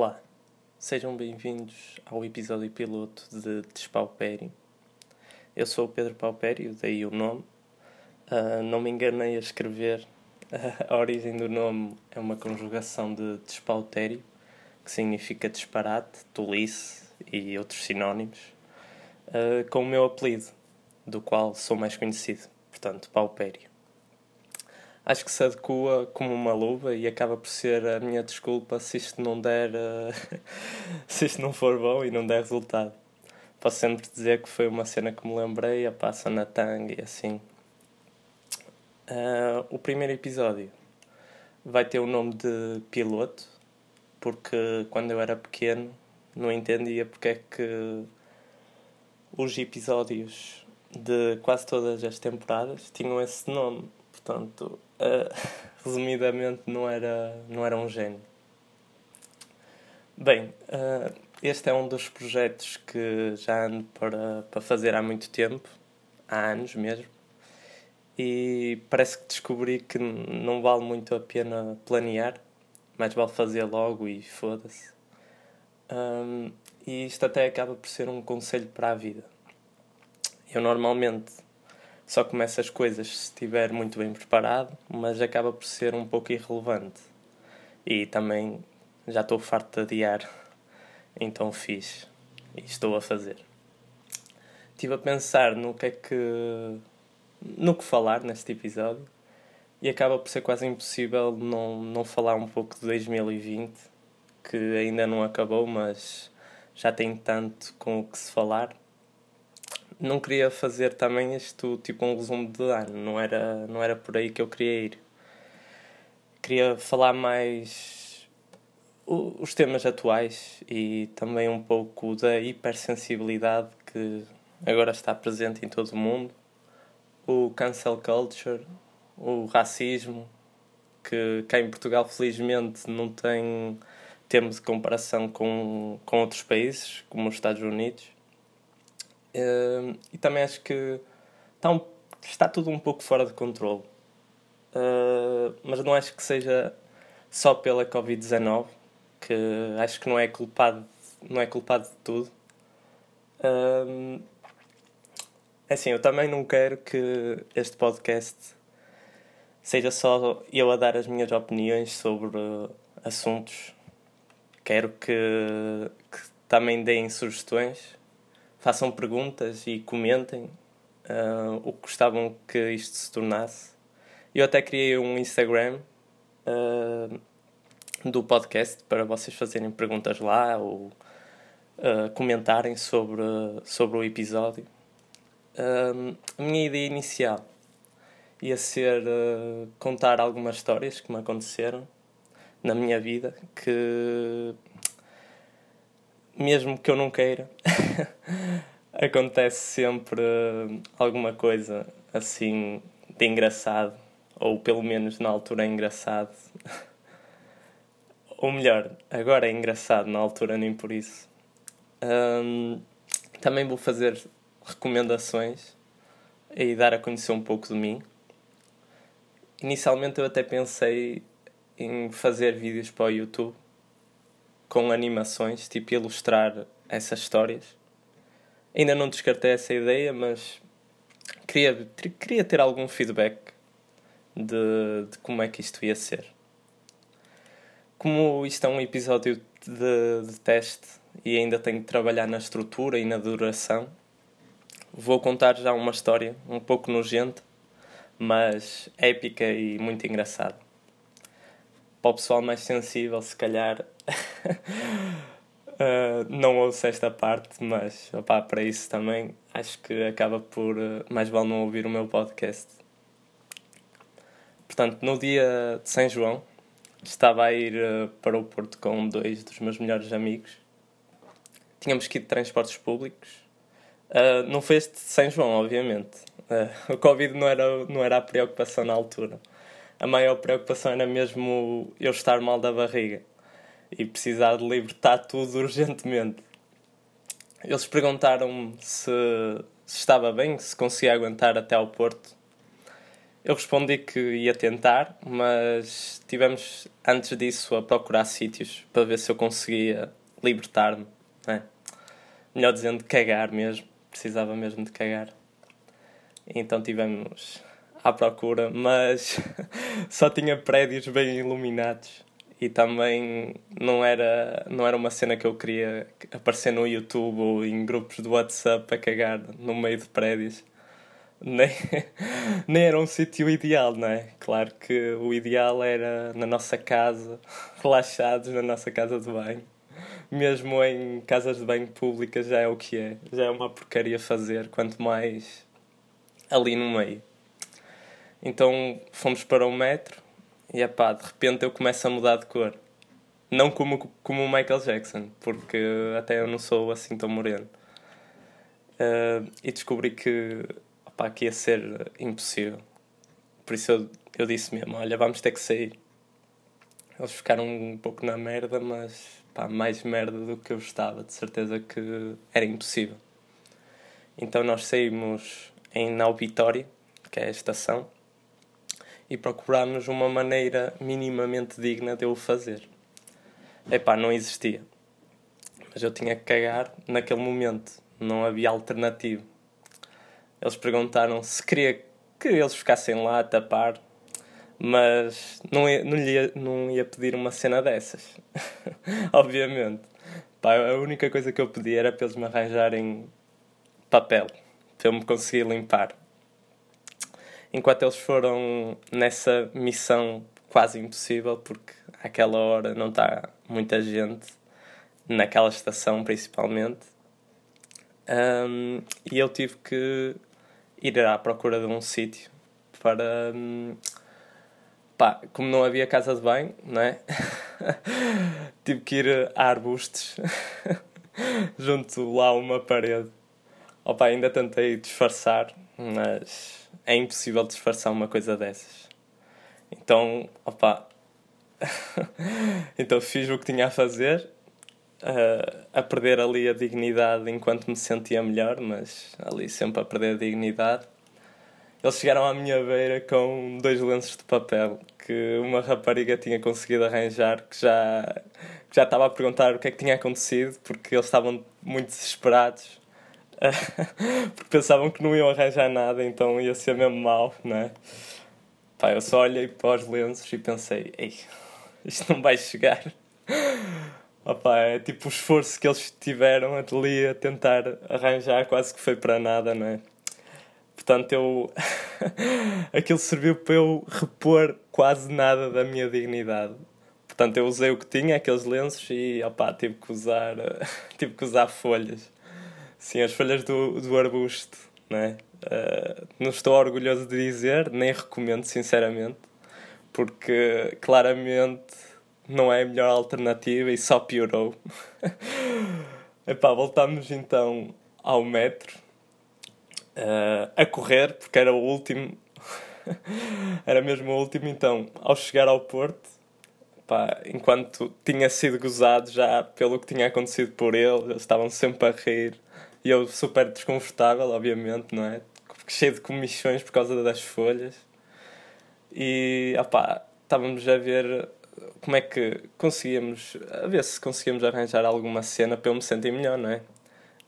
Olá, sejam bem-vindos ao episódio piloto de Despaupério. Eu sou o Pedro Paupério, daí o nome. Uh, não me enganei a escrever. a origem do nome é uma conjugação de despautério, que significa disparate, tolice e outros sinónimos, uh, com o meu apelido, do qual sou mais conhecido, portanto, Paupério acho que se adequa como uma luva e acaba por ser a minha desculpa se isto não der uh, se isto não for bom e não der resultado. Posso sempre dizer que foi uma cena que me lembrei a passa na tanga e assim. Uh, o primeiro episódio vai ter o nome de piloto porque quando eu era pequeno não entendia porque é que os episódios de quase todas as temporadas tinham esse nome portanto uh, resumidamente, não era, não era um gênio. Bem, uh, este é um dos projetos que já ando para, para fazer há muito tempo, há anos mesmo, e parece que descobri que não vale muito a pena planear, mais vale fazer logo e foda-se. Um, e isto até acaba por ser um conselho para a vida. Eu normalmente só começa as coisas se estiver muito bem preparado, mas acaba por ser um pouco irrelevante. E também já estou farto de adiar, então fiz e estou a fazer. Estive a pensar no que é que. no que falar neste episódio e acaba por ser quase impossível não, não falar um pouco de 2020, que ainda não acabou, mas já tem tanto com o que se falar não queria fazer também isto tipo um resumo de ano, não era, não era por aí que eu queria ir. Queria falar mais os temas atuais e também um pouco da hipersensibilidade que agora está presente em todo o mundo, o cancel culture, o racismo, que cá em Portugal felizmente não tem termos de comparação com, com outros países, como os Estados Unidos Uh, e também acho que está, um, está tudo um pouco fora de controle. Uh, mas não acho que seja só pela Covid-19, que acho que não é culpado, não é culpado de tudo. Uh, assim, eu também não quero que este podcast seja só eu a dar as minhas opiniões sobre assuntos. Quero que, que também deem sugestões façam perguntas e comentem uh, o que gostavam que isto se tornasse. Eu até criei um Instagram uh, do podcast para vocês fazerem perguntas lá ou uh, comentarem sobre, sobre o episódio. a minha ideia inicial ia ser contar algumas histórias que me aconteceram na minha vida que mesmo que eu não queira, acontece sempre alguma coisa assim de engraçado, ou pelo menos na altura é engraçado. ou melhor, agora é engraçado, na altura nem por isso. Um, também vou fazer recomendações e dar a conhecer um pouco de mim. Inicialmente eu até pensei em fazer vídeos para o YouTube com animações, tipo ilustrar essas histórias. Ainda não descartei essa ideia, mas queria, queria ter algum feedback de, de como é que isto ia ser. Como isto é um episódio de, de teste e ainda tenho que trabalhar na estrutura e na duração, vou contar já uma história um pouco nojenta, mas épica e muito engraçada. Para o pessoal mais sensível, se calhar uh, não ouço esta parte, mas opá, para isso também acho que acaba por uh, mais vale não ouvir o meu podcast. Portanto, no dia de São João, estava a ir uh, para o Porto com dois dos meus melhores amigos. Tínhamos que ir de transportes públicos. Não foi este de São João, obviamente. O Covid não era, não era a preocupação na altura. A maior preocupação era mesmo eu estar mal da barriga e precisar de libertar tudo urgentemente. Eles perguntaram-me se, se, estava bem, se conseguia aguentar até ao Porto. eu respondi que ia tentar, mas tivemos antes disso a procurar sítios para ver se eu conseguia libertar-me. Né? Melhor dizendo, cagar mesmo. Precisava mesmo de cagar. Então tivemos à procura, mas só tinha prédios bem iluminados e também não era, não era uma cena que eu queria aparecer no YouTube ou em grupos de WhatsApp a cagar no meio de prédios. Nem, nem era um sítio ideal, não é? Claro que o ideal era na nossa casa, relaxados na nossa casa de banho. Mesmo em casas de banho públicas já é o que é. Já é uma porcaria fazer, quanto mais ali no meio. Então fomos para o metro e pá, de repente eu começo a mudar de cor. Não como, como o Michael Jackson, porque até eu não sou assim tão moreno. Uh, e descobri que, opá, que ia ser impossível. Por isso eu, eu disse mesmo: Olha, vamos ter que sair. Eles ficaram um pouco na merda, mas pá, mais merda do que eu estava, de certeza que era impossível. Então nós saímos em Naubitória, que é a estação, e procurámos uma maneira minimamente digna de eu fazer. Epá, não existia. Mas eu tinha que cagar naquele momento. Não havia alternativa. Eles perguntaram se queria que eles ficassem lá a tapar, mas não ia, não ia, não ia pedir uma cena dessas. Obviamente. Pá, a única coisa que eu pedi era para eles me arranjarem papel, para eu me conseguir limpar enquanto eles foram nessa missão quase impossível, porque àquela hora não está muita gente, naquela estação principalmente. Um, e eu tive que ir à procura de um sítio para. Um, pá, como não havia casa de banho, não é? tive que ir a arbustos, junto lá a uma parede. Opa, ainda tentei disfarçar, mas é impossível disfarçar uma coisa dessas. Então, opa. então fiz o que tinha a fazer, uh, a perder ali a dignidade enquanto me sentia melhor, mas ali sempre a perder a dignidade. Eles chegaram à minha beira com dois lenços de papel que uma rapariga tinha conseguido arranjar, que já, que já estava a perguntar o que é que tinha acontecido, porque eles estavam muito desesperados porque pensavam que não iam arranjar nada, então ia ser mesmo mau, né? Pá, eu só olhei para os lenços e pensei, ei, isto não vai chegar. Opa, é tipo o esforço que eles tiveram ali a tentar arranjar, quase que foi para nada, não é? Portanto, eu. aquilo serviu para eu repor quase nada da minha dignidade. Portanto, eu usei o que tinha, aqueles lenços, e opa, tive que usar, tive que usar folhas. Sim, as folhas do, do arbusto, né? Uh, não estou orgulhoso de dizer, nem recomendo, sinceramente, porque claramente não é a melhor alternativa e só piorou. Epá, voltámos então ao metro uh, a correr, porque era o último, era mesmo o último. Então, ao chegar ao Porto, epá, enquanto tinha sido gozado já pelo que tinha acontecido por ele, eles estavam sempre a rir e eu super desconfortável, obviamente, não é? Cheio de comissões por causa das folhas. E, opá, estávamos a ver como é que conseguíamos, a ver se conseguíamos arranjar alguma cena para eu me sentir melhor, não é?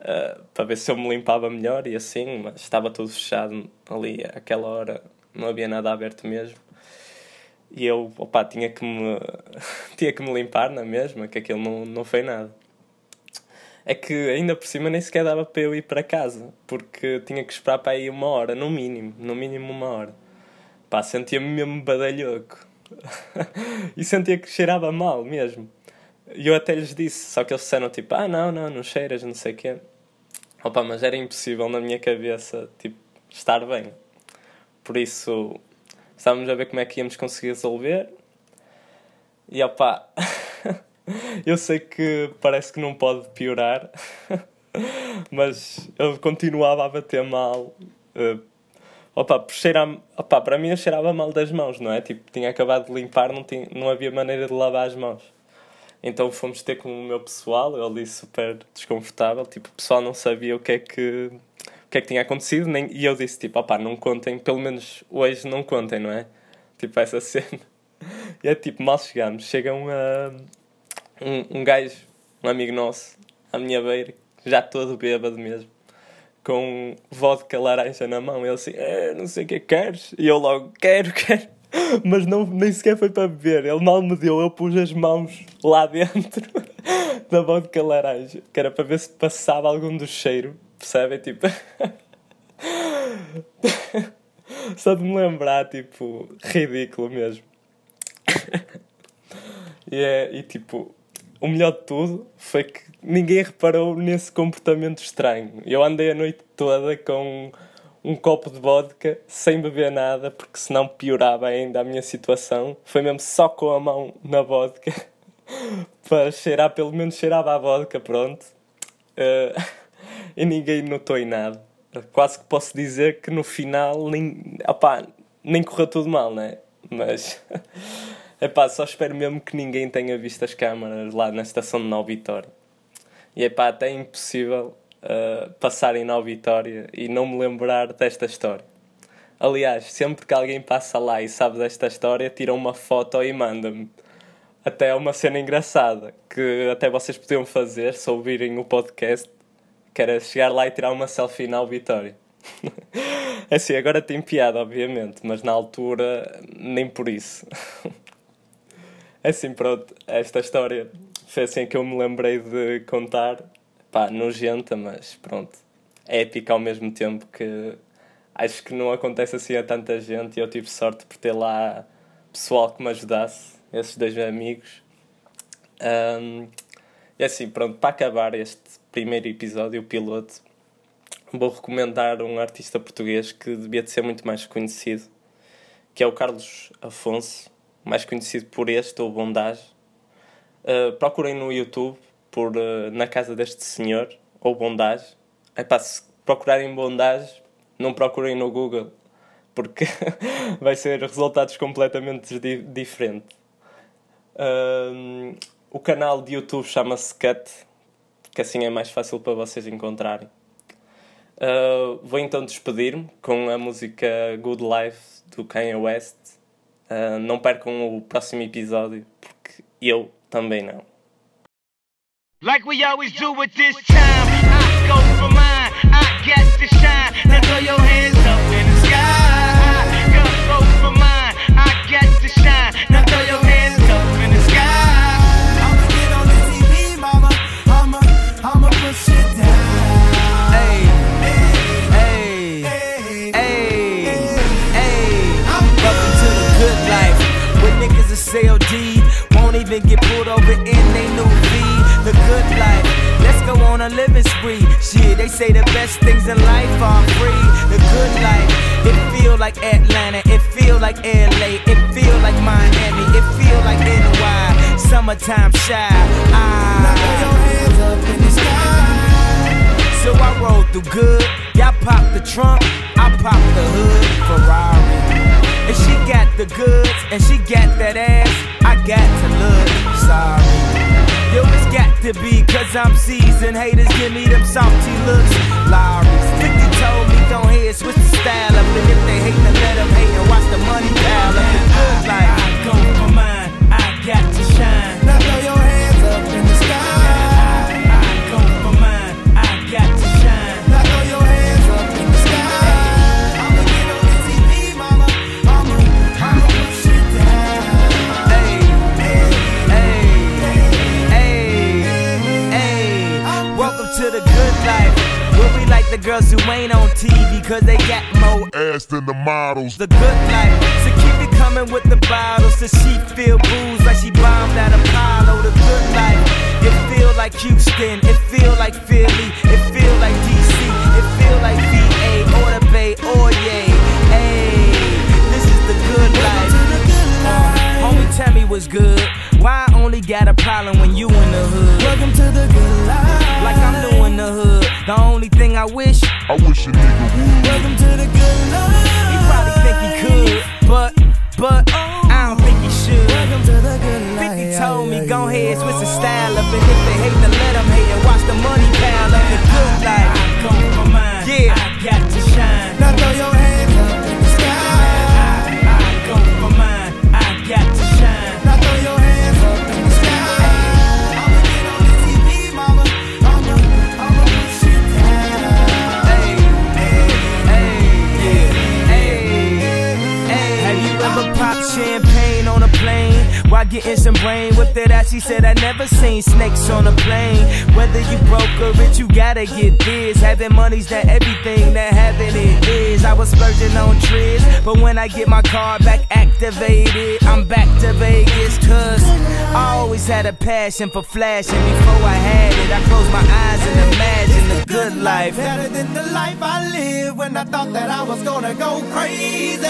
Uh, para ver se eu me limpava melhor e assim, mas estava tudo fechado ali àquela hora, não havia nada aberto mesmo. E eu, opá, tinha que me, tinha que me limpar na mesma, que aquilo não, não foi nada é que ainda por cima nem sequer dava para eu ir para casa, porque tinha que esperar para aí uma hora, no mínimo, no mínimo uma hora. Pá, sentia-me mesmo badalhoco. e sentia que cheirava mal mesmo. E eu até lhes disse, só que eles disseram tipo, ah não, não, não cheiras, não sei o quê. Opa, mas era impossível na minha cabeça, tipo, estar bem. Por isso, estávamos a ver como é que íamos conseguir resolver. E opá, Eu sei que parece que não pode piorar, mas ele continuava a bater mal. Uh, opa, cheirar, opa, para mim eu cheirava mal das mãos, não é? Tipo, tinha acabado de limpar, não, tinha, não havia maneira de lavar as mãos. Então fomos ter com o meu pessoal, eu ali super desconfortável, tipo, o pessoal não sabia o que é que. que é que tinha acontecido, nem, e eu disse tipo, opá, não contem, pelo menos hoje não contem, não é? Tipo, essa cena. E é tipo, mal chegamos, chega um, uh, um, um gajo, um amigo nosso, à minha beira, já todo bêbado mesmo, com vodka laranja na mão. Ele assim, eh, não sei o que queres? E eu logo, quero, quero. Mas não, nem sequer foi para beber. Ele mal me deu, eu pus as mãos lá dentro da vodka laranja, que era para ver se passava algum do cheiro, percebem? Tipo. Só de me lembrar, tipo, ridículo mesmo. e, é, e tipo, o melhor de tudo foi que ninguém reparou nesse comportamento estranho. Eu andei a noite toda com um copo de vodka sem beber nada, porque senão piorava ainda a minha situação. Foi mesmo só com a mão na vodka para cheirar, pelo menos cheirava a vodka, pronto. Uh, e ninguém notou em nada. Quase que posso dizer que no final nem, opá, nem correu tudo mal, né? Mas epá, só espero mesmo que ninguém tenha visto as câmaras lá na estação de Nova Vitória. E epá, até é impossível uh, passar em Nova Vitória e não me lembrar desta história. Aliás, sempre que alguém passa lá e sabe desta história, tira uma foto e manda-me. Até é uma cena engraçada que até vocês podiam fazer se ouvirem o podcast, que era chegar lá e tirar uma selfie na Vitória. é assim, agora tem piada, obviamente, mas na altura nem por isso. é assim, pronto, esta história foi assim que eu me lembrei de contar pá, nojenta, mas pronto, épica ao mesmo tempo que acho que não acontece assim a tanta gente e eu tive sorte por ter lá pessoal que me ajudasse, esses dois amigos. Um, e assim, pronto, para acabar este primeiro episódio, o piloto, vou recomendar um artista português que devia de ser muito mais conhecido, que é o Carlos Afonso, mais conhecido por este ou Bondage. Uh, procurem no YouTube por uh, Na Casa deste Senhor ou Bondage. Epá, se procurarem Bondage, não procurem no Google, porque vai ser resultados completamente di diferentes. Uh, o canal de YouTube chama-se Cut, que assim é mais fácil para vocês encontrarem. Uh, vou então despedir-me com a música Good Life do Kanye West. Uh, não percam o próximo episódio, porque eu também não. Like we always do this time, I go for mine, I get to shine. Now throw your hands up in the sky. I go for mine, I get to shine. Now throw your won't even get pulled over in they new V the good life. Let's go on a living spree. Shit, they say the best things in life are free. The good life. It feel like Atlanta. It feel like LA. It feel like Miami. It feel like NY. Summertime shy. Ah. Now throw your hands up in the sky. So I roll through good. Y'all pop the trunk. I pop the hood. Ferrari. And she got the goods. And she got that ass. I got to look. Sorry. Yo, it's got to be, cause I'm seasoned. Haters give me them salty looks. Lowry's 50 told me don't hear, switch the style up. And if they hate, then let them hate and watch the money pile up. The good life. I go for mine, I got to shine. Now throw your girls who ain't on TV, cause they got more ass than the models. The good life. So keep it coming with the bottles, so she feel booze like she bombed at Apollo. The good life. It feel like Houston, it feel like Philly, it feel like DC, it feel like VA, or the Bay, or yay. Hey, this is the good life. Uh, homie, tell me what's good. Why I only got a problem when you in the hood? Welcome to the good life. Like I'm new in the hood. The only thing I wish, I wish a nigga would. Welcome to the good life. He probably think he could, but, but, I don't think he should. Welcome to the good life. 50 told me, go ahead, switch the style up. And if they hate, then let them hate and watch the money pile up. The good life. I come for mine. Yeah. champagne gotta get this. Having money's that everything that having it is. I was splurging on trips, but when I get my car back activated, I'm back to Vegas. Cause I always had a passion for flashing. Before I had it, I closed my eyes and imagined the good life. Better than the life I lived when I thought that I was gonna go crazy.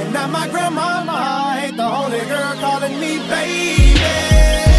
And now my grandmama ain't the only girl calling me baby.